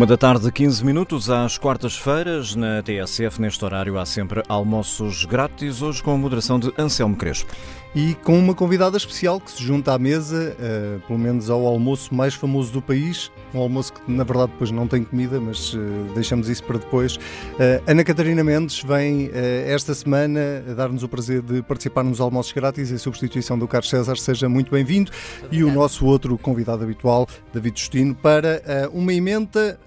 Uma da tarde, 15 minutos, às quartas-feiras, na TSF, neste horário, há sempre almoços grátis, hoje com a moderação de Anselmo Crespo e com uma convidada especial que se junta à mesa, uh, pelo menos ao almoço mais famoso do país. Um almoço que, na verdade, depois não tem comida, mas uh, deixamos isso para depois. Uh, Ana Catarina Mendes vem esta semana dar-nos o prazer de participar nos almoços grátis em substituição do Carlos César. Seja muito bem-vindo. E o nosso outro convidado habitual, David Justino, para uma emenda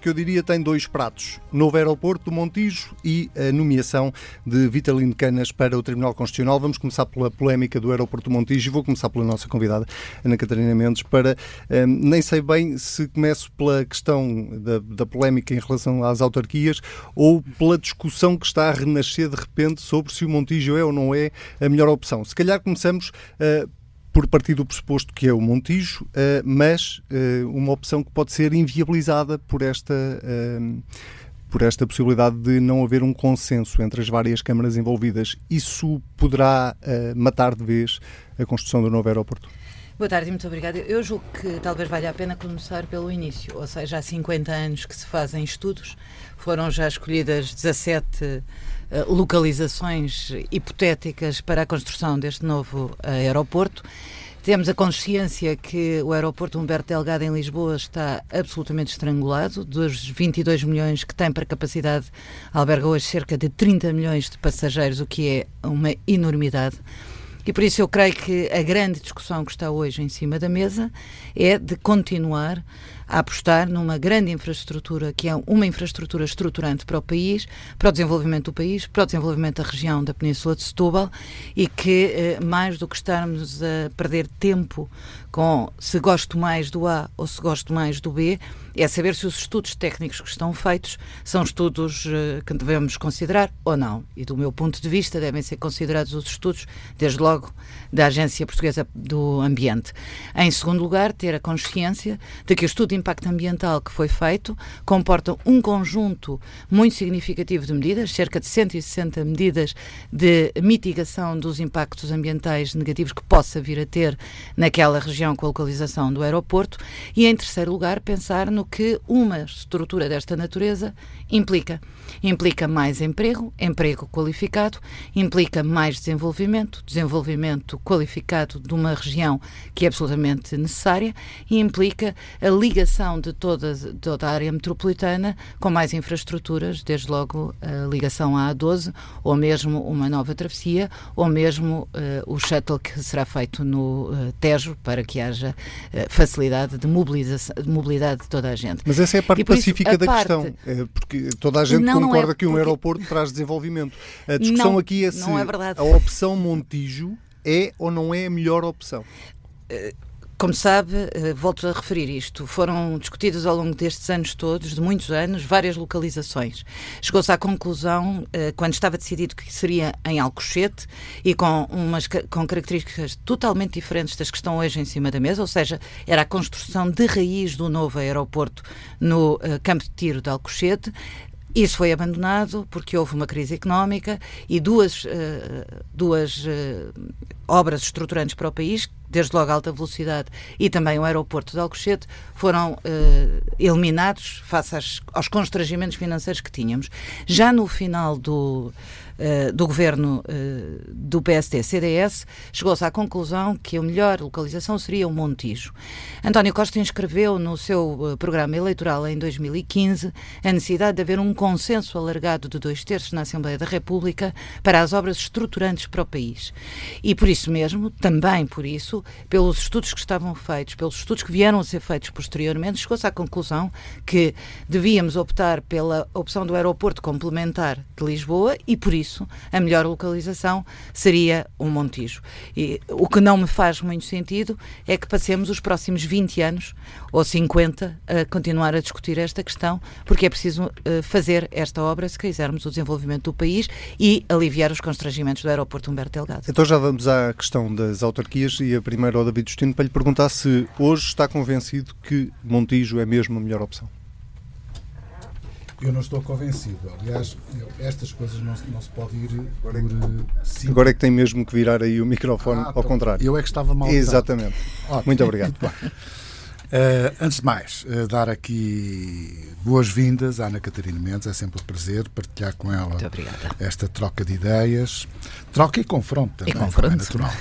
que eu diria tem dois pratos: novo aeroporto do Montijo e a nomeação de Vitalino Canas para o Tribunal Constitucional. Vamos começar pela polémica do aeroporto Montijo. Vou começar pela nossa convidada, Ana Catarina Mendes, para um, nem sei bem se começo pela questão da, da polémica em relação às autarquias ou pela discussão que está a renascer de repente sobre se o Montijo é ou não é a melhor opção. Se calhar começamos uh, por partir do pressuposto que é o Montijo, uh, mas uh, uma opção que pode ser inviabilizada por esta uh, por esta possibilidade de não haver um consenso entre as várias câmaras envolvidas. Isso poderá uh, matar de vez a construção do novo aeroporto? Boa tarde muito obrigada. Eu julgo que talvez valha a pena começar pelo início, ou seja, há 50 anos que se fazem estudos, foram já escolhidas 17 uh, eh, localizações hipotéticas para a construção deste novo uh, aeroporto. Temos a consciência que o aeroporto Humberto Delgado em Lisboa está absolutamente estrangulado. Dos 22 milhões que tem para capacidade, alberga hoje cerca de 30 milhões de passageiros, o que é uma enormidade. E por isso eu creio que a grande discussão que está hoje em cima da mesa é de continuar a apostar numa grande infraestrutura, que é uma infraestrutura estruturante para o país, para o desenvolvimento do país, para o desenvolvimento da região da Península de Setúbal e que, eh, mais do que estarmos a perder tempo com se gosto mais do A ou se gosto mais do B, é saber se os estudos técnicos que estão feitos são estudos uh, que devemos considerar ou não. E do meu ponto de vista, devem ser considerados os estudos, desde logo, da Agência Portuguesa do Ambiente. Em segundo lugar, ter a consciência de que o estudo de impacto ambiental que foi feito comporta um conjunto muito significativo de medidas, cerca de 160 medidas de mitigação dos impactos ambientais negativos que possa vir a ter naquela região com a localização do aeroporto. E, em terceiro lugar, pensar no que uma estrutura desta natureza implica. Implica mais emprego, emprego qualificado, implica mais desenvolvimento, desenvolvimento qualificado de uma região que é absolutamente necessária e implica a ligação de toda, toda a área metropolitana com mais infraestruturas, desde logo a ligação à A12, ou mesmo uma nova travessia, ou mesmo uh, o shuttle que será feito no uh, Tejo para que haja uh, facilidade de, de mobilidade de toda a gente. Mas essa é a parte pacífica da parte... questão, é porque toda a gente não, concorda não é, que um aeroporto traz desenvolvimento. A discussão não, aqui é se é a opção Montijo é ou não é a melhor opção? Como sabe, eh, volto a referir isto, foram discutidas ao longo destes anos todos, de muitos anos, várias localizações. Chegou-se à conclusão, eh, quando estava decidido que seria em Alcochete e com, umas, com características totalmente diferentes das que estão hoje em cima da mesa, ou seja, era a construção de raiz do novo aeroporto no eh, campo de tiro de Alcochete, isso foi abandonado porque houve uma crise económica e duas, uh, duas uh, obras estruturantes para o país, desde logo a alta velocidade e também o aeroporto de Alcochete, foram uh, eliminados face aos constrangimentos financeiros que tínhamos. Já no final do eh, do governo uh, do PSD-CDS, chegou-se à conclusão que a melhor localização seria o Montijo. António Costa inscreveu no seu uh, programa eleitoral em 2015 a necessidade de haver um consenso alargado de dois terços na Assembleia da República para as obras estruturantes para o país. E por isso mesmo, também por isso, pelos estudos que estavam feitos, pelos estudos que vieram a ser feitos posteriormente, chegou-se à conclusão que devíamos optar pela opção do aeroporto complementar de Lisboa e por isso isso, a melhor localização seria o Montijo. E o que não me faz muito sentido é que passemos os próximos 20 anos ou 50 a continuar a discutir esta questão, porque é preciso uh, fazer esta obra se quisermos o desenvolvimento do país e aliviar os constrangimentos do aeroporto Humberto Delgado. Então já vamos à questão das autarquias e a primeira ao David Justino para lhe perguntar se hoje está convencido que Montijo é mesmo a melhor opção. Eu não estou convencido. Aliás, estas coisas não, não se pode ir por. Eh, Agora é que tem mesmo que virar aí o microfone ah, ao contrário. Eu é que estava mal. Exatamente. Muito obrigado. Uh, antes de mais, uh, dar aqui boas-vindas à Ana Catarina Mendes. É sempre um prazer partilhar com ela esta troca de ideias. Troca e confronto também. E confronto. É natural.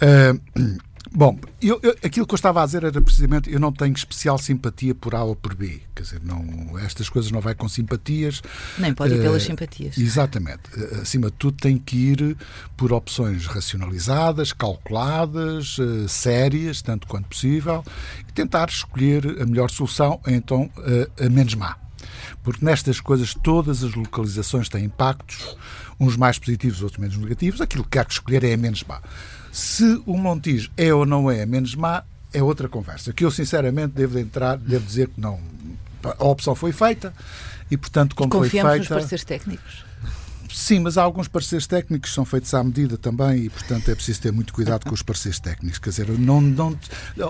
uh, Bom, eu, eu, aquilo que eu estava a dizer era precisamente eu não tenho especial simpatia por A ou por B. Quer dizer, não, estas coisas não vai com simpatias. Nem pode ir uh, pelas simpatias. Exatamente. Uh, acima de tudo, tem que ir por opções racionalizadas, calculadas, uh, sérias, tanto quanto possível, e tentar escolher a melhor solução, então a menos má. Porque nestas coisas todas as localizações têm impactos, uns mais positivos, outros menos negativos. Aquilo que há que escolher é a menos má. Se o Montijo é ou não é menos má, é outra conversa. Que eu, sinceramente, devo entrar, devo dizer que não. A opção foi feita e, portanto, como foi feita. nos pareceres técnicos? Sim, mas há alguns pareceres técnicos que são feitos à medida também e, portanto, é preciso ter muito cuidado com os pareceres técnicos. Quer dizer, não, não,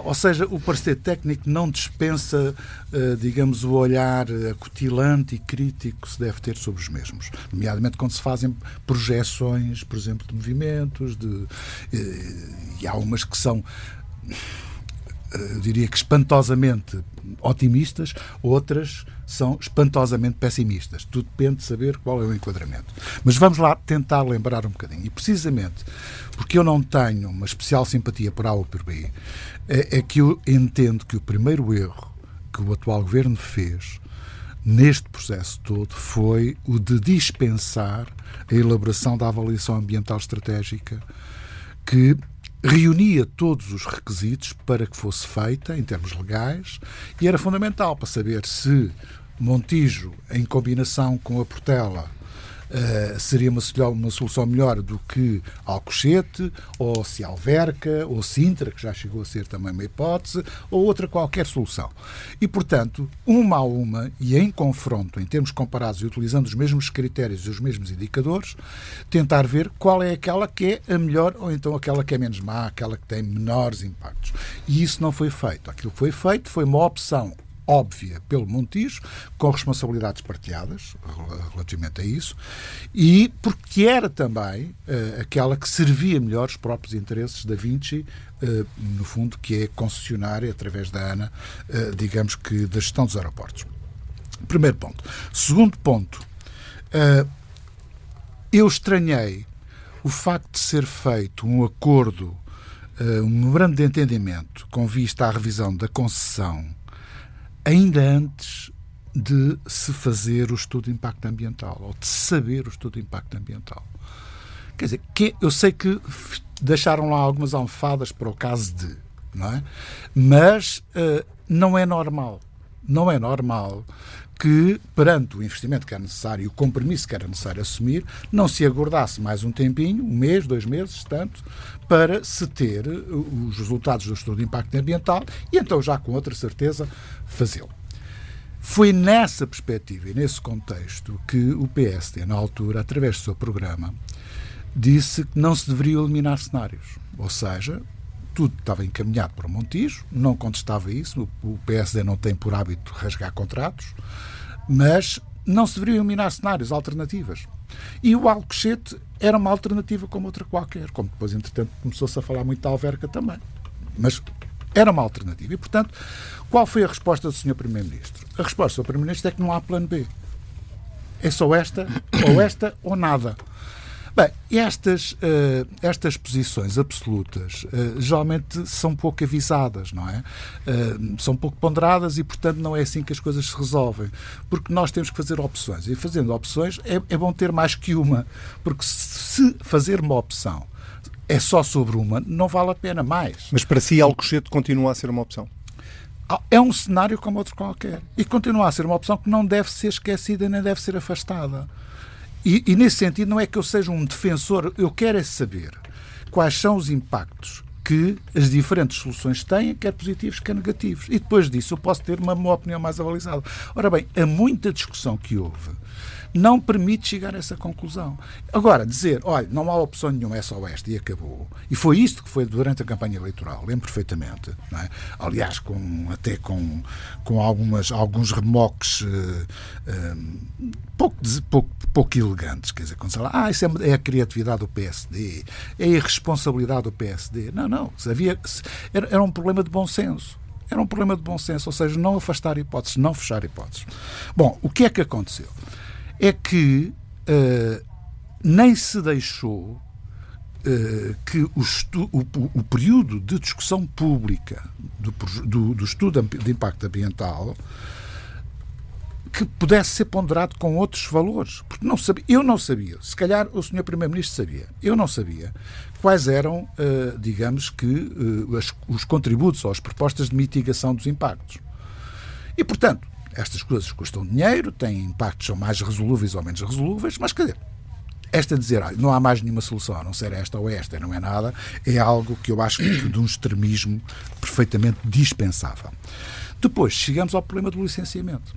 ou seja, o parecer técnico não dispensa, uh, digamos, o olhar acutilante e crítico que se deve ter sobre os mesmos. Nomeadamente quando se fazem projeções, por exemplo, de movimentos, de, uh, e há umas que são eh, eu diria que espantosamente otimistas, outras são espantosamente pessimistas. Tudo depende de saber qual é o enquadramento. Mas vamos lá tentar lembrar um bocadinho. E precisamente porque eu não tenho uma especial simpatia por A ou por B, é, é que eu entendo que o primeiro erro que o atual governo fez neste processo todo foi o de dispensar a elaboração da avaliação ambiental estratégica que reunia todos os requisitos para que fosse feita em termos legais e era fundamental para saber se Montijo, em combinação com a Portela, Uh, seria uma, uma, solução melhor do que Alcochete, ou se Alverca, ou Sintra, que já chegou a ser também uma hipótese, ou outra qualquer solução. E, portanto, uma a uma, e em confronto, em termos comparados e utilizando os mesmos critérios e os mesmos indicadores, tentar ver qual é aquela que é a melhor, ou então aquela que é menos má, aquela que tem menores impactos. E isso não foi feito. Aquilo que foi feito foi uma opção óbvia pelo Montijo, com responsabilidades partilhadas relativamente a isso, e porque era também uh, aquela que servia melhor os próprios interesses da Vinci, uh, no fundo, que é concessionária, através da ANA, uh, digamos que da gestão dos aeroportos. Primeiro ponto. Segundo ponto, eu estranhei o facto de ser feito um acordo, um memorando de entendimento com vista à revisão da concessão ainda antes de se fazer o estudo de impacto ambiental, ou de saber o estudo de impacto ambiental. Quer dizer, que, eu sei que deixaram lá algumas almofadas para o caso de, não é? Mas uh, não é normal. Não é normal que, perante o investimento que era necessário e o compromisso que era necessário assumir, não se aguardasse mais um tempinho, um mês, dois meses, tanto, para se ter os resultados do estudo de impacto ambiental e então já com outra certeza fazê-lo. Foi nessa perspectiva e nesse contexto que o PSD, na altura, através do seu programa, disse que não se deveriam eliminar cenários. Ou seja, tudo estava encaminhado para o Montijo, não contestava isso, o PSD não tem por hábito rasgar contratos, mas não se deveriam eliminar cenários, alternativas. E o Alcochete era uma alternativa como outra qualquer, como depois, entretanto, começou-se a falar muito da Alverca também. Mas era uma alternativa. E, portanto, qual foi a resposta do Sr. Primeiro-Ministro? A resposta do Primeiro-Ministro é que não há plano B. É só esta, ou esta, ou nada. Bem, estas, uh, estas posições absolutas uh, geralmente são pouco avisadas, não é? Uh, são pouco ponderadas e, portanto, não é assim que as coisas se resolvem. Porque nós temos que fazer opções. E fazendo opções é, é bom ter mais que uma. Porque se fazer uma opção é só sobre uma, não vale a pena mais. Mas para si, Alcochete continua a ser uma opção? Ah, é um cenário como outro qualquer. E continua a ser uma opção que não deve ser esquecida nem deve ser afastada. E, e, nesse sentido, não é que eu seja um defensor, eu quero é saber quais são os impactos que as diferentes soluções têm, quer positivos, quer negativos. E depois disso eu posso ter uma, uma opinião mais avalizada. Ora bem, há muita discussão que houve não permite chegar a essa conclusão. Agora, dizer, olha, não há opção nenhuma, é só esta e acabou. E foi isto que foi durante a campanha eleitoral, lembro perfeitamente. É? Aliás, com, até com, com algumas, alguns remoques uh, uh, pouco, pouco, pouco elegantes. Quer dizer, quando se fala, ah, isso é, é a criatividade do PSD, é a irresponsabilidade do PSD. Não, não. Havia, era, era um problema de bom senso Era um problema de bom senso, ou seja, não afastar hipóteses, não fechar hipóteses. Bom, o que é que aconteceu? É que uh, nem se deixou uh, que o, o, o, período de discussão pública do, do, do estudo de impacto ambiental que pudesse ser ponderado com outros valores. Porque não sabia, eu não sabia, se calhar o Sr. Primeiro-Ministro sabia, eu não sabia quais eram, uh, digamos que, uh, as, os contributos ou as propostas de mitigação dos impactos. E, portanto, estas coisas custam dinheiro, têm impactos, são mais resolúveis ou menos resolúveis, mas quer dizer, esta dizer ah, não há mais nenhuma solução a não ser esta ou esta, não é nada, é algo que eu acho que de um extremismo perfeitamente dispensável. Depois, chegamos ao problema do licenciamento.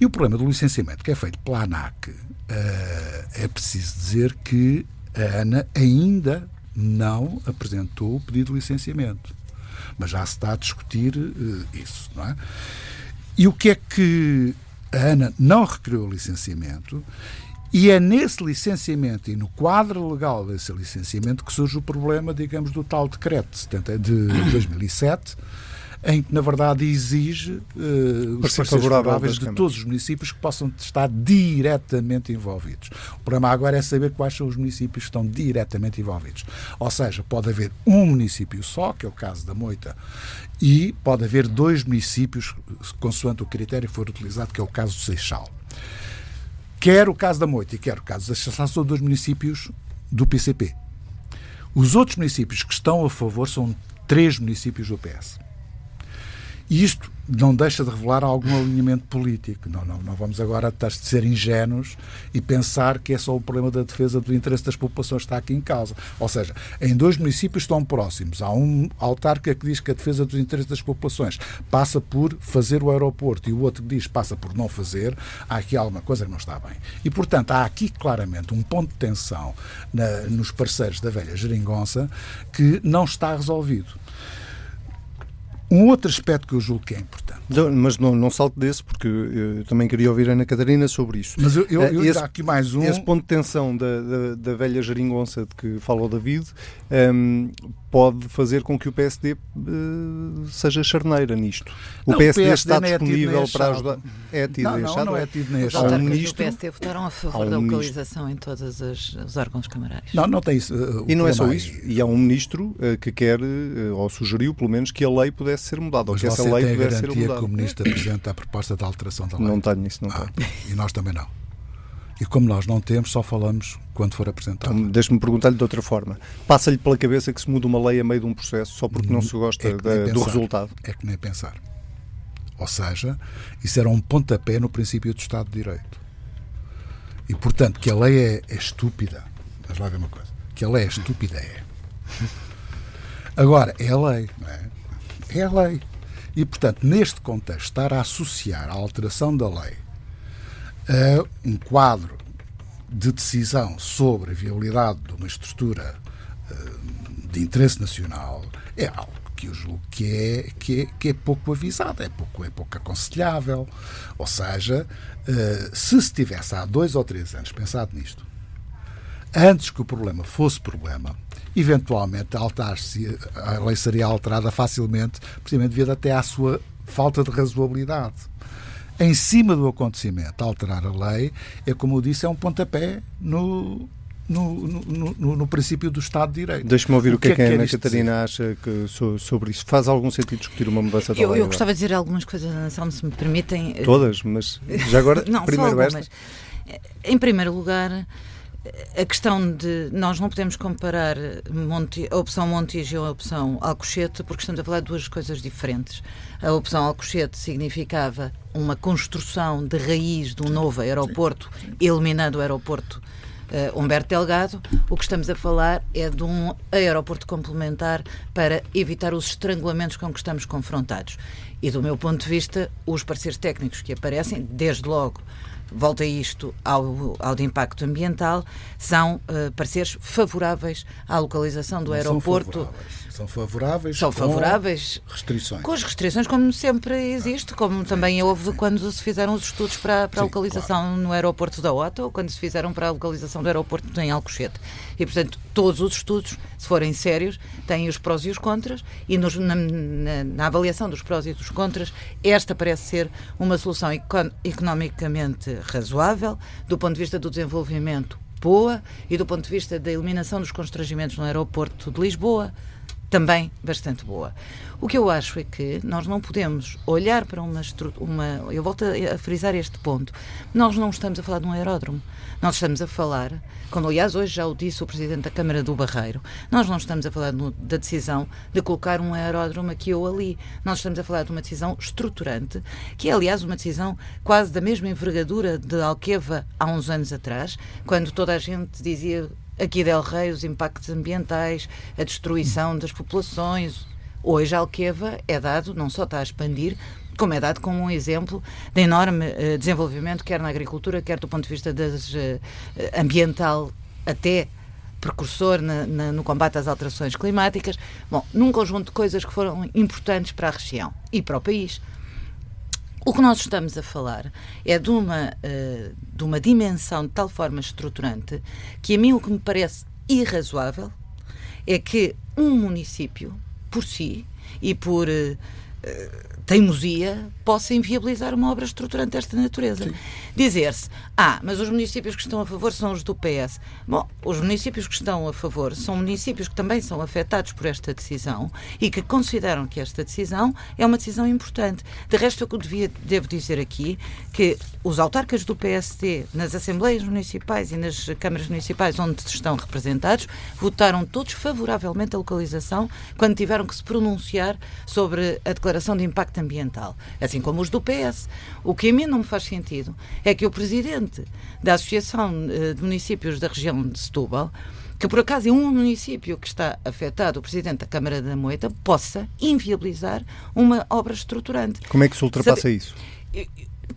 E o problema do licenciamento que é feito pela ANAC, uh, é preciso dizer que a ANA ainda não apresentou o pedido de licenciamento. Mas já se está a discutir uh, isso, não é? E o que é que a ANA não requeriu o licenciamento? E é nesse licenciamento e no quadro legal desse licenciamento que surge o problema, digamos, do tal decreto de 2007 em que, na verdade, exige uh, os parceiros favoráveis de todos os municípios que possam estar diretamente envolvidos. O problema agora é saber quais são os municípios que estão diretamente envolvidos. Ou seja, pode haver um município só, que é o caso da Moita, e pode haver dois municípios, consoante o critério for utilizado, que é o caso do Seixal. Quer o caso da Moita e quer o caso da Seixal são dois municípios do PCP. Os outros municípios que estão a favor são três municípios do PS. E isto não deixa de revelar algum alinhamento político. Não, não, não vamos agora ser ingênuos e pensar que é só o problema da defesa do interesse das populações que está aqui em causa. Ou seja, em dois municípios estão próximos. Há um autarca que diz que a defesa dos interesses das populações passa por fazer o aeroporto e o outro que diz passa por não fazer. Há aqui alguma coisa que não está bem. E, portanto, há aqui claramente um ponto de tensão na, nos parceiros da velha geringonça que não está resolvido. Um outro aspecto que eu julgo que é importante. Não, mas não, não salto desse, porque eu também queria ouvir a Ana Catarina sobre isso. Mas eu, eu, eu esse, aqui mais um. Esse ponto de tensão da, da, da velha geringonça de que fala o David um, pode fazer com que o PSD uh, eh, seja charneira nisto. O não, PSD, o PSD está é disponível é para ajudar. É tido não, não, não é tido nem Os autarcas do PSD votaram a favor um da localização ministro. em todos os, os, órgãos camarários. Não, não tem isso. Uh, e não é só isso. E há um ministro uh, que quer, ou sugeriu pelo menos, que a lei pudesse ser mudada, ou que essa lei pudesse ser mudada. que o ministro apresenta a proposta da alteração da lei? Não tenho isso, não ah, tenho. E nós também não. E como nós não temos, só falamos quando for apresentado. Então, Deixe-me perguntar-lhe de outra forma. Passa-lhe pela cabeça que se muda uma lei a meio de um processo só porque não se gosta é do resultado? É que nem pensar. Ou seja, isso era um pontapé no princípio do Estado de Direito. E, portanto, que a lei é, é estúpida. Vamos lá ver uma coisa. Que a lei é estúpida é. Agora, é a lei, não é? É a lei. E, portanto, neste contexto, estar a associar a alteração da lei a um quadro de decisão sobre a viabilidade de uma estrutura eh, de interesse nacional é algo que eu julgo que é, que é, que é pouco avisado, é pouco, é pouco aconselhável. Ou seja, eh, se se tivesse há dois ou três anos pensado nisto, antes que o problema fosse problema, eventualmente altar-se, a lei seria alterada facilmente, precisamente devido até à sua falta de razoabilidade em cima do acontecimento, alterar a lei, é como eu disse, é um pontapé no, no, no, no, no, princípio do Estado de Direito. Deixe-me ouvir o, que, é que, é que a Ana Catarina acha que, sobre isso. Faz algum sentido discutir uma mudança da eu, lei? Eu gostava de dizer algumas coisas, Anselmo, se me permitem. Todas, mas já agora, Não, primeiro esta. Em primeiro lugar, a questão de nós não podemos comparar Monte, a opção Montijo e a opção Alcochete porque estamos a falar de duas coisas diferentes. A opção Alcochete significava uma construção de raiz de um novo aeroporto, eliminando o aeroporto uh, Humberto Delgado. O que estamos a falar é de um aeroporto complementar para evitar os estrangulamentos com que estamos confrontados. E do meu ponto de vista, os parceiros técnicos que aparecem, desde logo volta isto ao, ao de impacto ambiental, são uh, pareceres favoráveis à localização do não aeroporto. São São favoráveis. São favoráveis. restrições. Com as restrições, como sempre existe, como também houve quando se fizeram os estudos para, para a localização claro. no aeroporto da OTA ou quando se fizeram para a localização do aeroporto em Alcochete. E, portanto, todos os estudos, se forem sérios, têm os prós e os contras e nos, na, na, na, avaliação dos prós e dos contras, esta parece ser uma solução econ economicamente razoável, do ponto de vista do desenvolvimento boa e do ponto de vista da eliminação dos constrangimentos no aeroporto de Lisboa, também bastante boa. O que eu acho é que nós não podemos olhar para uma, uma eu volto a, frisar este ponto, nós não estamos a falar de um aeródromo, nós estamos a falar, como aliás hoje já o disse o Presidente da Câmara do Barreiro, nós não estamos a falar no, da decisão de colocar um aeródromo aqui ou ali. Nós estamos a falar de uma decisão estruturante, que é aliás uma decisão quase da mesma envergadura de Alqueva há uns anos atrás, quando toda a gente dizia aqui Del Rey os impactos ambientais, a destruição das populações. Hoje Alqueva é dado, não só está a expandir, como é dado como um exemplo de enorme uh, desenvolvimento, quer na agricultura, quer do ponto de vista das, uh, ambiental, até precursor na, na, no combate às alterações climáticas. Bom, num conjunto de coisas que foram importantes para a região e para o país. O que nós estamos a falar é de uma, uh, de uma dimensão de tal forma estruturante que a mim o que me parece irrazoável é que um município, por si e por uh, teimosia possa inviabilizar uma obra estruturante desta natureza. Dizer-se, ah, mas os municípios que estão a favor são os do PS. Bom, os municípios que estão a favor são municípios que também são afetados por esta decisão e que consideram que esta decisão é uma decisão importante. De resto, eu devia, devo dizer aqui que os autarcas do PSD nas assembleias municipais e nas câmaras municipais onde estão representados votaram todos favoravelmente a localização quando tiveram que se pronunciar sobre a declaração de impacto ambiental, assim como os do PS. O que a mim não me faz sentido é que o presidente da Associação eh, de Municípios da região de Setúbal que por acaso é um município que está afetado, o Presidente da Câmara da Moeta, possa inviabilizar uma obra estruturante. Como é que se ultrapassa Sabe, isso?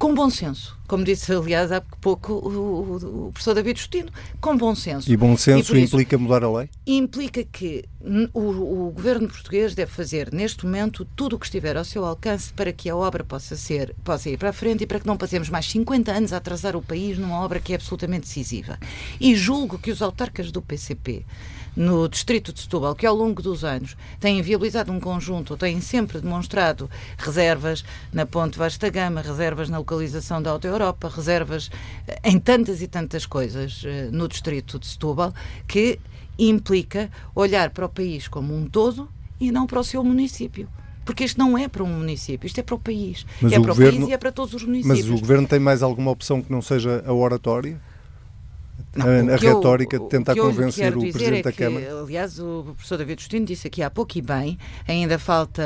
Com bom senso. Como disse, aliás, há pouco o, o, o professor David Justino, com bom senso. E bom senso e implica isso, mudar a lei? Implica que o, o, governo português deve fazer, neste momento, tudo o que estiver ao seu alcance para que a obra possa, ser, possa ir para a frente e para que não passemos mais 50 anos a atrasar o país numa obra que é absolutamente decisiva. E julgo que os autarcas do PCP no distrito de Setúbal, que ao longo dos anos têm viabilizado um conjunto, têm sempre demonstrado reservas na Ponte Vasta Gama, reservas na localização da Alta Europa, reservas eh, em tantas e tantas coisas eh, no distrito de Setúbal, que implica olhar para o país como um todo e não para o seu município. Porque isto não é para um município, isto é para o país. Mas é o para governo, o país e é para todos os municípios. Mas o governo tem mais alguma opção que não seja a oratória? Não, a, a retórica eu, de tentar convencer o Presidente é da Câmara? Que, aliás, o professor David Justino disse aqui há pouco e bem, ainda falta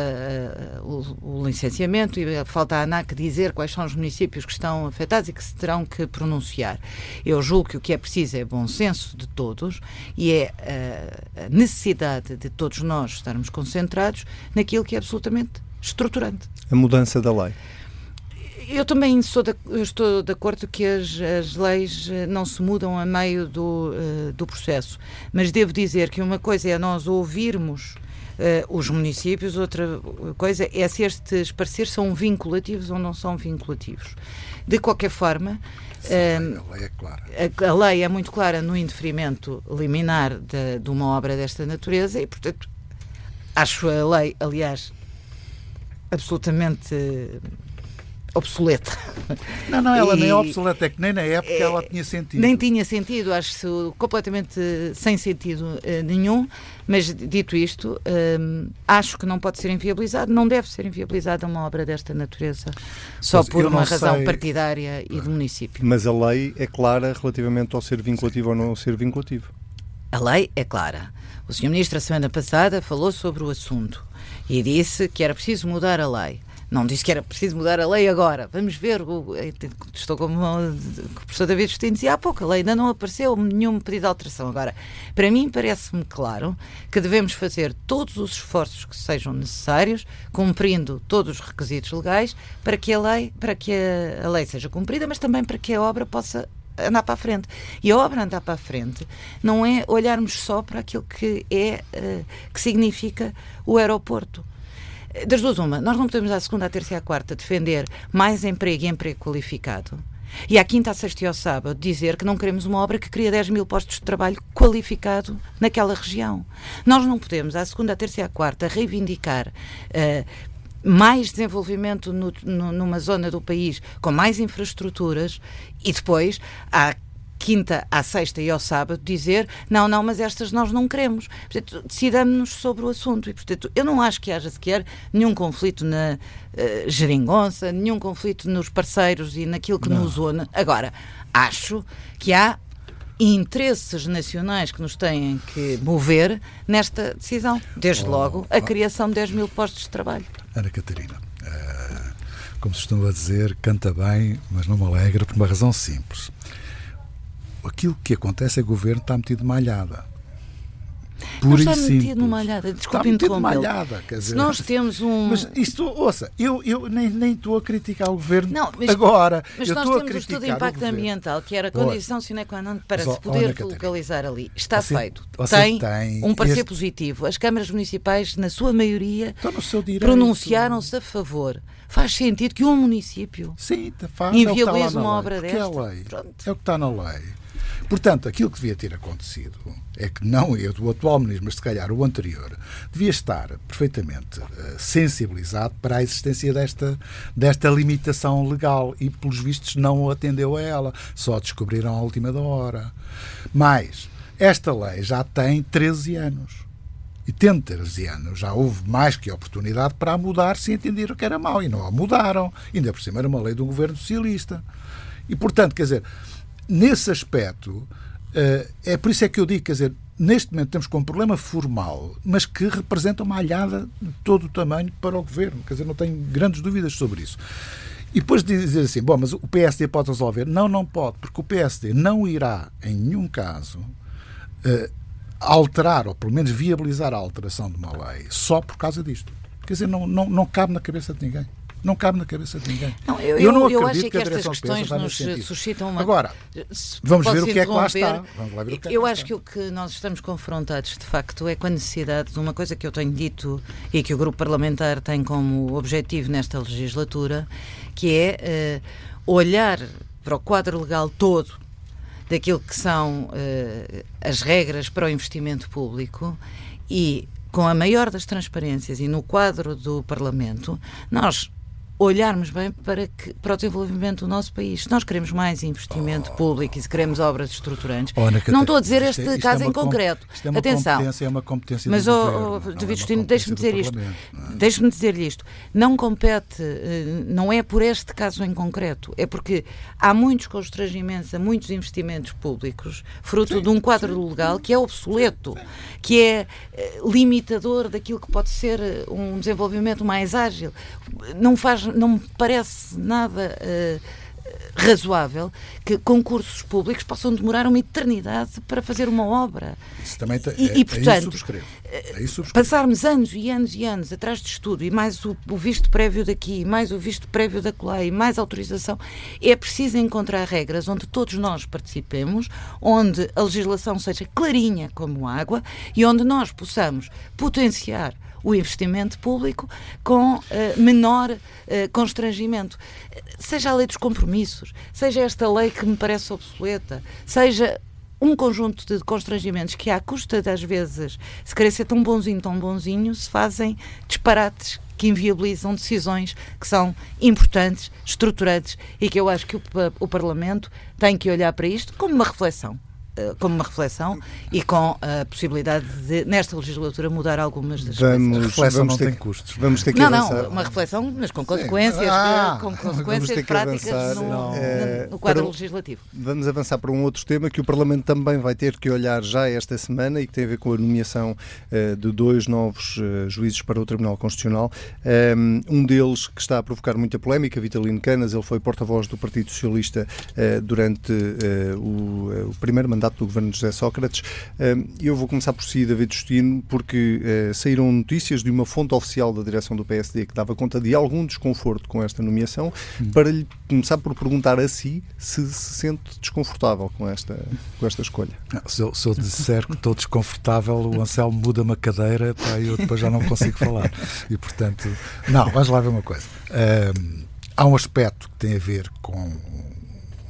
uh, o, o, licenciamento e falta a ANAC dizer quais são os municípios que estão afetados e que se terão que pronunciar. Eu julgo que o que é preciso é bom senso de todos e é uh, a necessidade de todos nós estarmos concentrados naquilo que é absolutamente estruturante. A mudança da lei. Eu também sou de, estou de acordo que as, as, leis eh, não se mudam a meio do, uh, do processo, mas devo dizer que uma coisa é nós ouvirmos uh, os municípios, outra coisa é se estes pareceres são vinculativos ou não são vinculativos. De qualquer forma, a lei é clara. A, a, lei é muito clara no indeferimento liminar de, de uma obra desta natureza e, portanto, acho a lei, aliás, absolutamente obsoleta. Não, não, ela e, nem é obsoleta, é que nem na época é, ela tinha sentido. Nem tinha sentido, acho completamente sem sentido uh, nenhum, mas dito isto, um, acho que não pode ser inviabilizado, não deve ser inviabilizada uma obra desta natureza, só mas por uma razão sei... partidária e do município. Mas a lei é clara relativamente ao ser vinculativo ou não ser vinculativo? A lei é clara. O Sr. Ministro, a semana passada, falou sobre o assunto e disse que era preciso mudar a lei. Não disse que era preciso mudar a lei agora. Vamos ver. Estou como o professor David Justino dizia há pouco, a lei ainda não apareceu nenhum pedido de alteração. Agora, para mim parece-me claro que devemos fazer todos os esforços que sejam necessários, cumprindo todos os requisitos legais, para que a lei, para que a, a lei seja cumprida, mas também para que a obra possa andar para a frente. E a obra andar para a frente não é olharmos só para aquilo que é uh, que significa o aeroporto. Das duas, uma, nós não podemos à segunda, à terça e à quarta defender mais emprego e emprego qualificado. E à quinta, à sexta e ao sábado dizer que não queremos uma obra que cria 10 mil postos de trabalho qualificado naquela região. Nós não podemos, à segunda, à terça e à quarta, reivindicar uh, mais desenvolvimento no, no, numa zona do país com mais infraestruturas e depois à quinta à sexta e ao sábado dizer não, não, mas estas nós não queremos. Portanto, decidamos-nos sobre o assunto. E, portanto, eu não acho que haja sequer nenhum conflito na uh, geringonça, nenhum conflito nos parceiros e naquilo que não. nos une. Agora, acho que há interesses nacionais que nos têm que mover nesta decisão. Desde oh, logo, a oh. criação de 10 mil postos de trabalho. Ana Catarina, uh, como se costuma dizer, canta bem, mas não me alegra por uma razão simples. Aquilo que acontece é que o governo está metido malhada. Por não está metido numa malhada, desculpe interromper. malhada, quer dizer. Se nós temos um. Mas isto, ouça, eu, eu nem, nem estou a criticar o governo não, mas, agora. Mas eu nós temos o estudo de impacto ambiental, que era a condição sine qua non para se poder localizar ali. Está você, feito. Você tem, tem, um parecer este... positivo. As câmaras municipais, na sua maioria, pronunciaram-se a favor. Faz sentido que um município Sim, faz, inviabilize é uma obra desta. É, a lei. é o que está na lei. Portanto, aquilo que devia ter acontecido é que não eu do atual ministro, mas se calhar o anterior, devia estar perfeitamente uh, sensibilizado para a existência desta, desta limitação legal e, pelos vistos, não atendeu a ela. Só descobriram à última da hora. Mas esta lei já tem 13 anos. E tendo 13 anos, já houve mais que oportunidade para a mudar se entenderam que era mau. E não a mudaram. Ainda por cima era uma lei do governo socialista. E, portanto, quer dizer, nesse aspecto, eh, é por isso é que eu digo, quer dizer, neste momento temos com um problema formal, mas que representa uma alhada de todo o tamanho para o governo. Quer dizer, não tenho grandes dúvidas sobre isso. E depois de dizer assim, bom, mas o PSD pode resolver. Não, não pode, porque o PSD não irá, em nenhum caso, uh, alterar, ou pelo menos viabilizar a alteração de uma lei só por causa disto. Quer dizer, não, não, não cabe na cabeça de ninguém não cabe na cabeça de ninguém. Não, eu, eu, não eu acho que, que estas questões nos suscitam uma. Agora, vamos ver o que é que lá está. Que é eu acho está. que o que nós estamos confrontados, de facto, é com a necessidade de uma coisa que eu tenho dito e que o grupo parlamentar tem como objetivo nesta legislatura, que é uh, olhar para o quadro legal todo daquilo que são uh, as regras para o investimento público e com a maior das transparências e no quadro do Parlamento, nós olharmos bem para, que, para o desenvolvimento do nosso país. Se nós queremos mais investimento oh. público e se queremos obras estruturantes, oh, não estou a dizer este isto é, isto caso é em concreto. É Atenção. competência, é uma competência Mas, do oh, oh, David Justino, é deixe-me dizer isto. É? Deixe-me dizer-lhe isto. Não compete, eh, não é por este caso em concreto, é porque há muitos constrangimentos a muitos investimentos públicos, fruto sim, de um quadro sim, legal que é obsoleto, sim. que é eh, limitador daquilo que pode ser eh, um desenvolvimento mais ágil. Não faz não me parece nada uh, razoável que concursos públicos possam demorar uma eternidade para fazer uma obra. Isso também tem, e, é, e, portanto, é subscrevo. É subscrevo. passarmos anos e anos e anos atrás de estudo e mais o, o visto prévio daqui, mais o visto prévio da lá e mais autorização, é preciso encontrar regras onde todos nós participemos, onde a legislação seja clarinha como água e onde nós possamos potenciar o investimento público com uh, menor uh, constrangimento. Seja a lei dos compromissos, seja esta lei que me parece obsoleta, seja um conjunto de constrangimentos que, à custa das vezes, se querer ser tão bonzinho, tão bonzinho, se fazem disparates que inviabilizam decisões que são importantes, estruturantes e que eu acho que o, o Parlamento tem que olhar para isto como uma reflexão. Eh, como uma reflexão e com a possibilidade de, nesta legislatura, mudar algumas das vamos, coisas. Reflexão vamos não ter, tem custos. Vamos ter que não, avançar. não, uma reflexão, mas com consequências, ah, com consequências práticas no, é, no, quadro para, legislativo. Vamos avançar para um outro tema que o Parlamento também vai ter que olhar já esta semana e que tem a ver com a nomeação uh, de dois novos uh, juízes para o Tribunal Constitucional. Um, um deles que está a provocar muita polémica, Vitalino Canas, ele foi porta-voz do Partido Socialista uh, durante o, o primeiro mandato mandato do governo de José Sócrates. Eu vou começar por si, David Justino, porque saíram notícias de uma fonte oficial da direção do PSD que dava conta de algum desconforto com esta nomeação, hum. para lhe começar por perguntar a si se se sente desconfortável com esta, com esta escolha. Não, se, eu, se eu disser que estou desconfortável, o Anselmo muda-me a cadeira e eu depois já não consigo falar. E portanto, não, vamos lá ver uma coisa. Um, há um aspecto que tem a ver com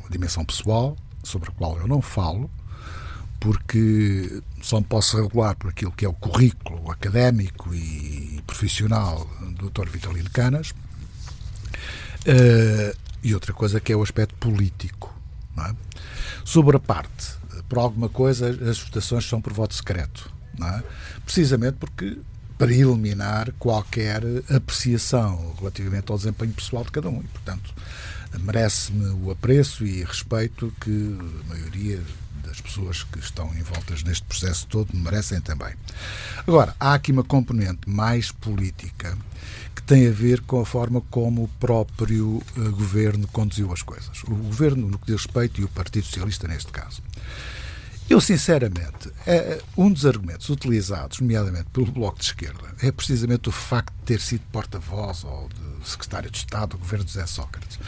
a dimensão pessoal, sobre a qual eu não falo, porque só me posso regular por aquilo que é o currículo académico e profissional do Dr. Vitalino Canas. Uh, e outra coisa que é o aspecto político. É? Sobre a parte, por alguma coisa, as votações são por voto secreto. É? Precisamente porque para eliminar qualquer apreciação relativamente ao desempenho pessoal de cada um. E, portanto, merece-me o apreço e respeito que a maioria das pessoas que estão envoltas neste processo todo merecem também. Agora, há aqui uma componente mais política que tem a ver com a forma como o próprio uh, governo conduziu as coisas. O governo, no que diz respeito, e o Partido Socialista neste caso. Eu, sinceramente, é, um dos argumentos utilizados, nomeadamente pelo Bloco de Esquerda, é precisamente o facto de ter sido porta-voz ou de secretário de Estado do governo de José Sócrates.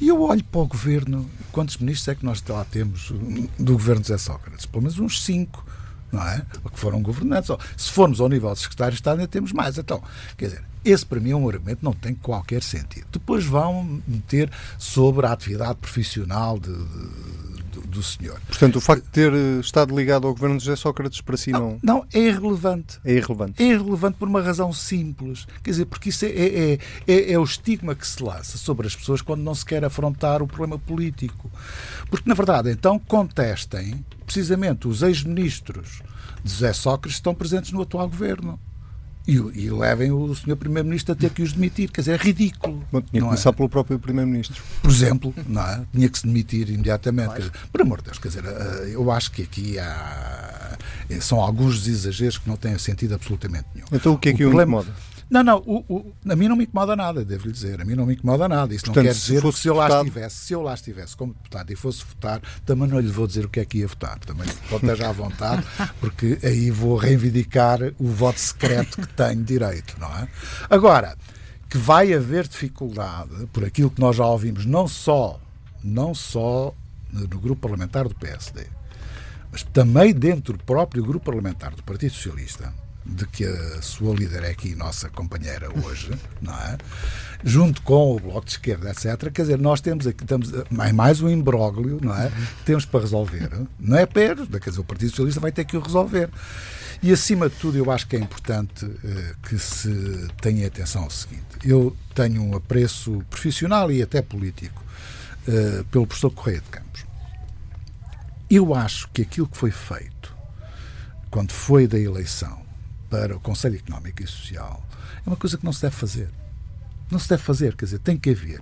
E eu olho para o governo, quantos ministros é que nós lá temos do governo de José Sócrates? Pelo menos uns cinco, não é? Que foram governantes. Se formos ao nível de secretário de Estado, ainda temos mais. Então, quer dizer, esse para mim é um argumento que não tem qualquer sentido. Depois vão meter sobre a atividade profissional de, de do, senhor. Portanto, o facto de ter eh, estado ligado ao governo de José Sócrates para si não... Não, é irrelevante. É irrelevante. É irrelevante por uma razão simples. Quer dizer, porque isso é, é, é, é o estigma que se lança sobre as pessoas quando não se quer afrontar o problema político. Porque, na verdade, então contestem precisamente os ex-ministros de José Sócrates que estão presentes no atual governo e, e levem o Sr. Primeiro-Ministro a ter que os demitir. Quer dizer, é ridículo. Bom, tinha que começar é? pelo próprio Primeiro-Ministro. Por exemplo, não é? tinha que se demitir imediatamente. Dizer, por amor de Deus, quer dizer, eh, eu acho que aqui há, eh, são alguns dos exageros que não têm sentido absolutamente nenhum. Então o que é que o, o problema, incomoda? Não, não, o, o, a mim não me incomoda nada, devo-lhe dizer. A mim não me incomoda nada. Isso Portanto, não quer dizer se que se eu lá estivesse, se eu lá estivesse como deputado e fosse votar, também não lhe vou dizer o que é que ia votar. Também pode estar à vontade, porque aí vou reivindicar o voto secreto que tenho direito, não é? Agora, que vai haver dificuldade, por aquilo que nós já ouvimos, não só, não só no grupo parlamentar do PSD, mas também dentro do próprio grupo parlamentar do Partido Socialista, de que a sua líder é aqui nossa companheira hoje, não é? Junto com o Bloco de Esquerda, etc. Quer dizer, nós temos aqui, estamos, é mais um imbróglio, não é? Temos para resolver. Não é perto, quer dizer, o Partido Socialista vai ter que o resolver. E, acima de tudo, eu acho que é importante uh, que se tenha atenção ao seguinte. Eu tenho um apreço profissional e até político uh, pelo professor Correia de Campos. Eu acho que aquilo que foi feito quando foi da eleição para o Conselho Económico e Social é uma coisa que não se deve fazer. Não se deve fazer, quer dizer, tem que haver.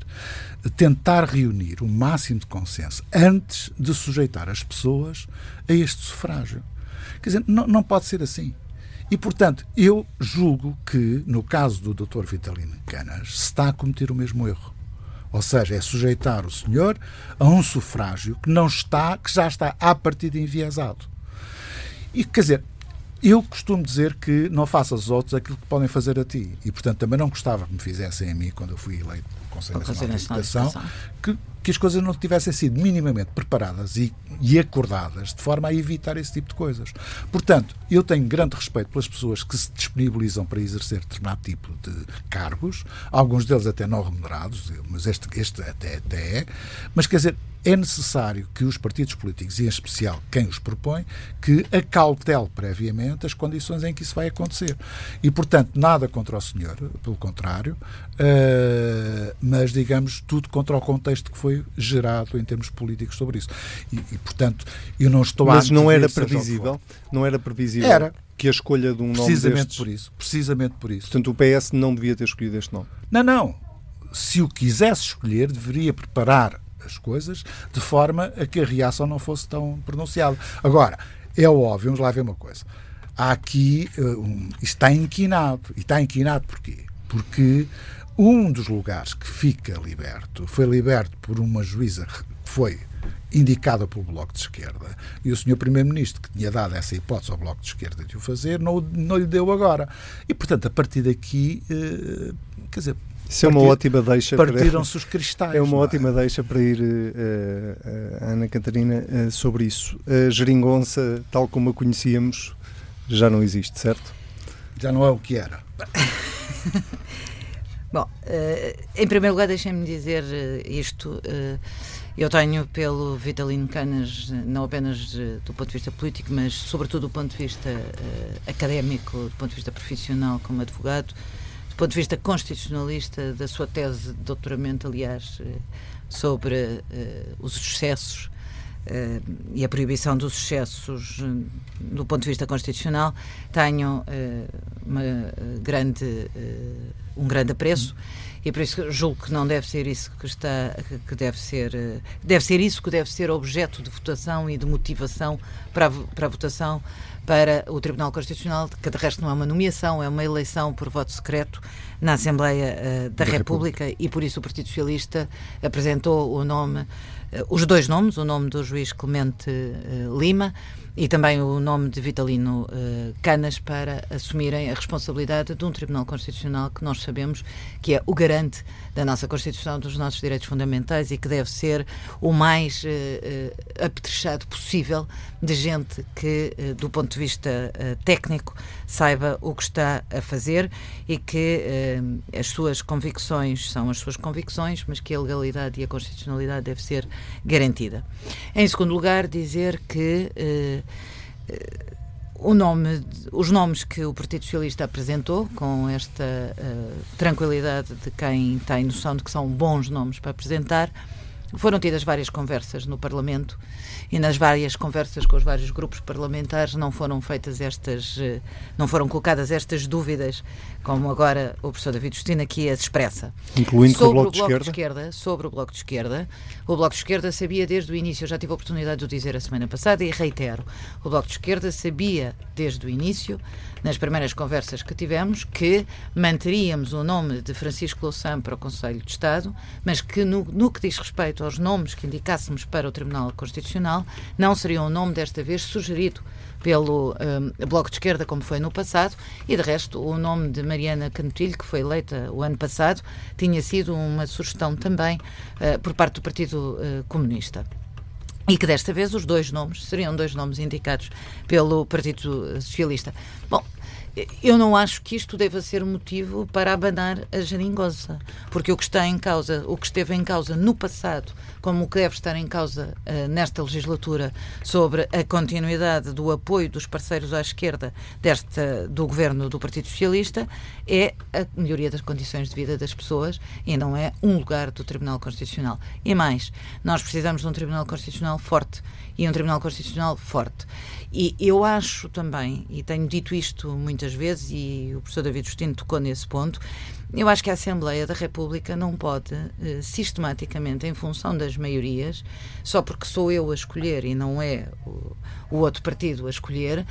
Tentar reunir o máximo de consenso antes de sujeitar as pessoas a este sufrágio. Quer dizer, não, não pode ser assim. E, portanto, eu julgo que, no caso do Dr. Vitalino Canas, se está a cometer o mesmo erro. Ou seja, é sujeitar o senhor a um sufrágio que não está, que já está à partida enviesado. E, quer dizer, eu costumo dizer que não faças aos outros aquilo que podem fazer a ti. E, portanto, também não gostava que me fizessem a mim, quando eu fui eleito Conselho Nacional, Nacional de Educação, que, que as coisas não tivessem sido minimamente preparadas e, e acordadas de forma a evitar esse tipo de coisas. Portanto, eu tenho grande respeito pelas pessoas que se disponibilizam para exercer determinado tipo de cargos, alguns deles até não remunerados, mas este, este até, até é. Mas, quer dizer, é necessário que os partidos políticos, e em especial quem os propõe, que acautele previamente as condições em que isso vai acontecer. E, portanto, nada contra o senhor, pelo contrário, uh, mas, digamos, tudo contra o contexto que foi gerado em termos políticos sobre isso. E, e portanto, eu não estou mas a... Mas não era previsível? Não era previsível? Era. Que a escolha de um nome Precisamente destes... por isso. Precisamente por isso. Portanto, o PS não devia ter escolhido este nome? Não, não. Se o quisesse escolher, deveria preparar as coisas de forma a que a reação não fosse tão pronunciada. Agora, é óbvio, vamos lá ver uma coisa. Há aqui, uh, um, está inquinado. E está inquinado porquê? Porque um dos lugares que fica liberto foi liberto por uma juíza que foi indicada pelo Bloco de Esquerda. E o Sr. Primeiro-Ministro, que tinha dado essa hipótese ao Bloco de Esquerda de o fazer, não, não lhe deu agora. E, portanto, a partir daqui, eh, quer dizer, isso é uma ótima deixa. Partiram-se os cristais. É uma ótima é? deixa para ir, uh, uh, Ana Catarina, uh, sobre isso. A geringonça, tal como a conhecíamos, já não existe, certo? Já não é o que era. Bom, em primeiro lugar, deixem-me dizer isto. Eu tenho pelo Vitalino Canas, não apenas do ponto de vista político, mas sobretudo do ponto de vista académico, do ponto de vista profissional como advogado, do ponto de vista constitucionalista, da sua tese de doutoramento, aliás, eh, sobre os excessos e a proibição dos excessos uh, do ponto de vista constitucional, tenho uma grande, um grande apreço. E por isso julgo que não deve ser isso que está que deve ser deve ser isso que deve ser objeto de votação e de motivação para a, para a votação para o Tribunal Constitucional, que de resto não é uma nomeação, é uma eleição por voto secreto na Assembleia uh, da, da República, República, e por isso o Partido Socialista apresentou o nome, os dois nomes, o nome do juiz Clemente uh, Lima e também o nome de Vitalino uh, Canas para assumirem a responsabilidade de um Tribunal Constitucional que nós sabemos que é o garante da nossa Constituição, dos nossos direitos fundamentais e que deve ser o mais uh, uh, apetrechado possível de gente que, uh, do ponto de vista técnico, saiba o que está a fazer e que as suas convicções são as suas convicções, mas que a legalidade e a constitucionalidade deve ser garantida. Em segundo lugar, dizer que o nome, os nomes que o Partido Socialista apresentou, com esta uh, tranquilidade de quem tem noção de que são bons nomes para apresentar, foram tidas várias conversas no Parlamento e nas várias conversas com os vários grupos parlamentares não foram feitas estas, eh, não foram colocadas estas dúvidas, como agora o professor David Justino aqui as expressa. Incluindo sobre o Bloco, o bloco de, esquerda? de, esquerda? Sobre o Bloco de Esquerda. O Bloco de Esquerda sabia desde o início, eu já tive a oportunidade de o dizer a semana passada e reitero, o Bloco de Esquerda sabia desde o início nas primeiras conversas que tivemos, que manteríamos o nome de Francisco Louçã para o Conselho de Estado, mas que no, no que diz respeito aos nomes que indicássemos para o Tribunal Constitucional, não seria um nome desta vez sugerido pelo um, Bloco de Esquerda, como foi no passado, e de resto o nome de Mariana Canutilho, que foi eleita o ano passado, tinha sido uma sugestão também uh, por parte do Partido uh, Comunista. E que desta vez os dois nomes seriam dois nomes indicados pelo Partido Socialista. Bom, eu não acho que isto deva ser motivo para abanar a geringonça, porque o que está em causa, o que esteve em causa no passado, como o que deve estar em causa uh, nesta legislatura sobre a continuidade do apoio dos parceiros à esquerda desta, do governo do Partido Socialista, é a melhoria das condições de vida das pessoas e não é um lugar do Tribunal Constitucional. E mais, nós precisamos de um Tribunal Constitucional forte e um Tribunal Constitucional forte. E eu acho também, e tenho dito isto muitas vezes, e o professor David Justino tocou nesse ponto, eu acho que a Assembleia da República não pode, eh, sistematicamente, em função das maiorias, só porque sou eu a escolher e não é o, o outro partido a escolher,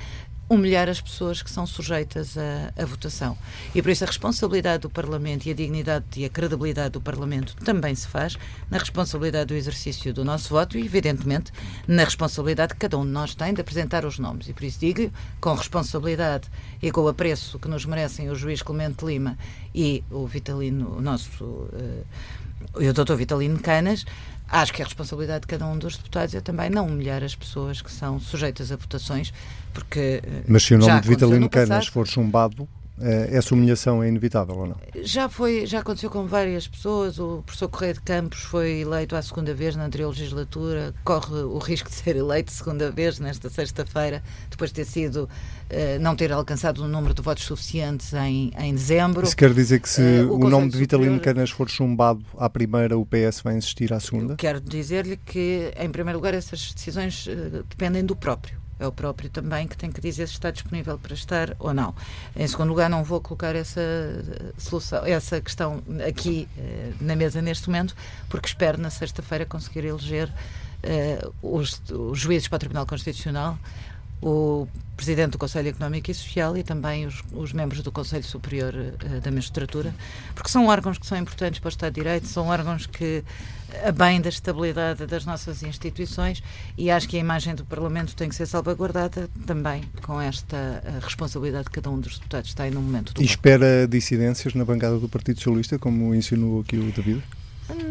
humilhar as pessoas que são sujeitas à, votação. E por isso a responsabilidade do Parlamento e a dignidade e a credibilidade do Parlamento também se faz na responsabilidade do exercício do nosso voto e, evidentemente, na responsabilidade que cada um de nós tem de apresentar os nomes. E por isso digo, com responsabilidade e com o apreço que nos merecem o juiz Clemente Lima e o Vitalino, o nosso. Uh, o doutor Vitalino Canas, acho que a responsabilidade de cada um dos deputados é também não humilhar as pessoas que são sujeitas a votações, porque. Eh, Mas se o nome de Vitalino Canas for chumbado, essa humilhação é inevitável ou não? Já foi, já aconteceu com várias pessoas. O professor Correia de Campos foi eleito à segunda vez na anterior legislatura, corre o risco de ser eleito segunda vez nesta sexta-feira, depois de ter sido uh, não ter alcançado o um número de votos suficientes em, em dezembro. Isso quer dizer que se uh, o, o nome de Vitalino Superior... Canas for chumbado à primeira, o PS vai insistir à segunda? Quero dizer-lhe que, em primeiro lugar, essas decisões uh, dependem do próprio é o próprio também que tem que dizer se está disponível para estar ou não. Em segundo lugar, não vou colocar essa solução, essa questão aqui eh, na mesa neste momento, porque espero na sexta-feira conseguir eleger eh, os juízes para o Tribunal Constitucional o Presidente do Conselho Económico e Social e também os, os membros do Conselho Superior uh, da Magistratura, porque são órgãos que são importantes para o Estado de Direito, são órgãos que, a bem da estabilidade das nossas instituições, e acho que a imagem do Parlamento tem que ser salvaguardada também com esta eh, responsabilidade que cada um dos deputados tem no momento do E espera dissidências na bancada do Partido Socialista, como insinuou aqui o David?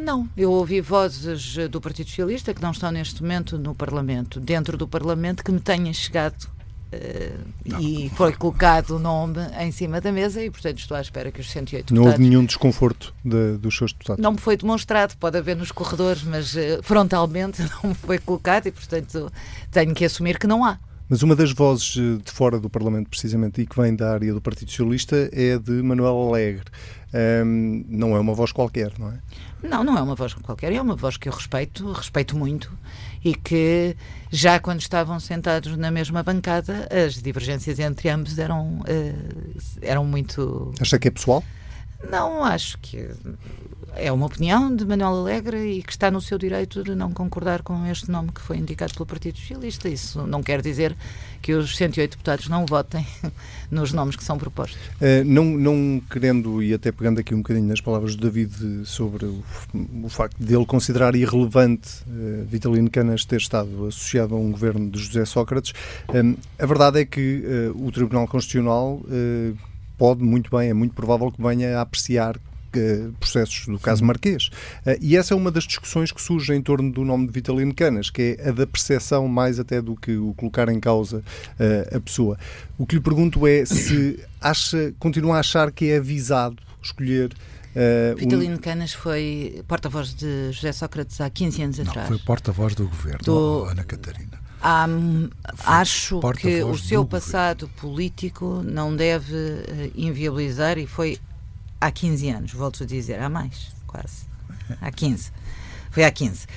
Não, eu ouvi vozes do Partido Socialista que não estão neste momento no Parlamento, dentro do Parlamento, que me tenham chegado Uh, e foi colocado o nome em cima da mesa e, portanto, estou à espera que os 108 deputados... Não houve nenhum desconforto de, dos seus deputados? Não me foi demonstrado, pode haver nos corredores, mas uh, frontalmente não me foi colocado e, portanto, tenho que assumir que não há. Mas uma das vozes eh, de fora do Parlamento, precisamente, e que vem da área do Partido Socialista, é de Manuel Alegre. Um, não é uma voz qualquer, não é? Não, não é uma voz qualquer, é uma voz que eu respeito, respeito muito e que já quando estavam sentados na mesma bancada, as divergências entre ambos eram, uh, eram muito. Acha que é pessoal? Não, acho que é uma opinião de Manuel Alegre e que está no seu direito de não concordar com este nome que foi indicado pelo Partido Socialista. Isso não quer dizer que os 108 deputados não votem nos nomes que são propostos. Uh, não, não querendo, e até pegando aqui um bocadinho nas palavras do David sobre o, o facto de ele considerar irrelevante uh, Vitalino Canas ter estado associado a um governo de José Sócrates, um, a verdade é que uh, o Tribunal Constitucional pode muito bem, é muito provável que venha a apreciar processos do caso Marquês. Uh, e essa é uma das discussões que surge em torno do nome de Vitalino Canas, que é a da percepção mais até do que o colocar em causa uh, a pessoa. O que lhe pergunto é se acha, continua a achar que é avisado escolher Uh, Vitalino um... Canas foi porta-voz de José Sócrates há 15 anos Não, atrás. Foi porta-voz do governo, do... Ana Catarina. Acho que o seu passado político não deve uh, inviabilizar e foi há 15 anos, volto a dizer, há mais, quase. Há 15. Foi há 15. Uh,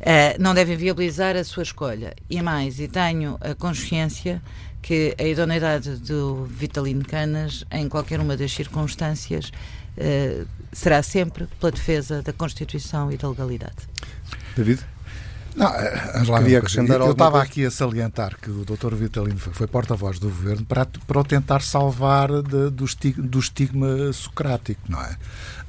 eh, não devem viabilizar a sua escolha. E mais, e tenho a consciência que a idoneidade do Vitalino Canas, em qualquer uma das circunstâncias, uh, será sempre pela defesa da Constituição e da legalidade. David? Não, eh, Angela, Queria acrescentar eu estava aqui a salientar que o Dr. Vitalino foi, foi porta-voz do governo para, para o tentar salvar de, do, estigma, do estigma socrático, não é?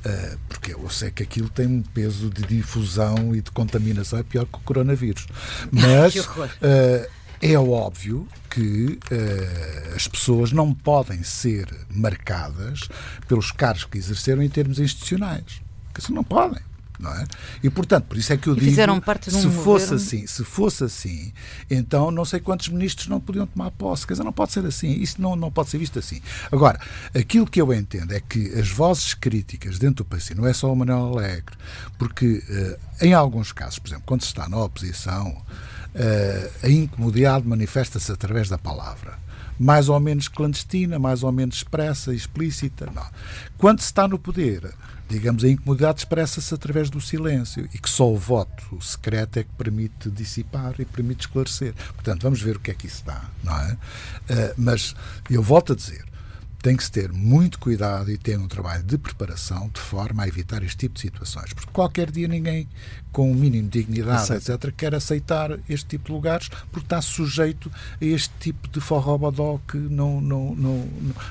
Uh, porque eu sei que aquilo tem um peso de difusão e de contaminação, é pior que o coronavírus. Mas uh, é óbvio que uh, as pessoas não podem ser marcadas pelos cargos que exerceram em termos institucionais. Porque assim não podem não é? E portanto, por isso é que eu e digo, fizeram parte de um se fosse governo... assim, se fosse assim, então não sei quantos ministros não podiam tomar posse, quer dizer, não pode ser assim, isso não, não pode ser visto assim. Agora, aquilo que eu entendo é que as vozes críticas dentro do país, não é só o Manuel Alegre, porque uh, em alguns casos, por exemplo, quando se está na oposição, uh, a incomodidade manifesta-se através da palavra mais ou menos clandestina, mais ou menos expressa, explícita. Não. Quando se está no poder, digamos, a incomodidade expressa-se através do silêncio e que só o voto secreto é que permite dissipar e permite esclarecer. Portanto, vamos ver o que é que isso dá, não é? Uh, mas eu volto a dizer, tem que se ter muito cuidado e ter um trabalho de preparação de forma a evitar este tipo de situações. Porque qualquer dia ninguém, com o um mínimo de dignidade, Aceita. etc., quer aceitar este tipo de lugares porque está sujeito a este tipo de forrobodó que não, não, não,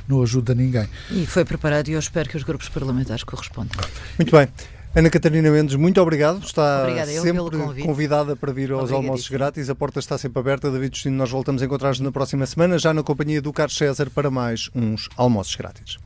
não ajuda ninguém. E foi preparado e eu espero que os grupos parlamentares correspondam. Muito bem. Ana Catarina Mendes, muito obrigado. Está Obrigada, sempre convidada para vir aos almoços grátis. A porta está sempre aberta. David Justino, nós voltamos a encontrar-nos na próxima semana, já na companhia do Carlos César, para mais uns almoços grátis.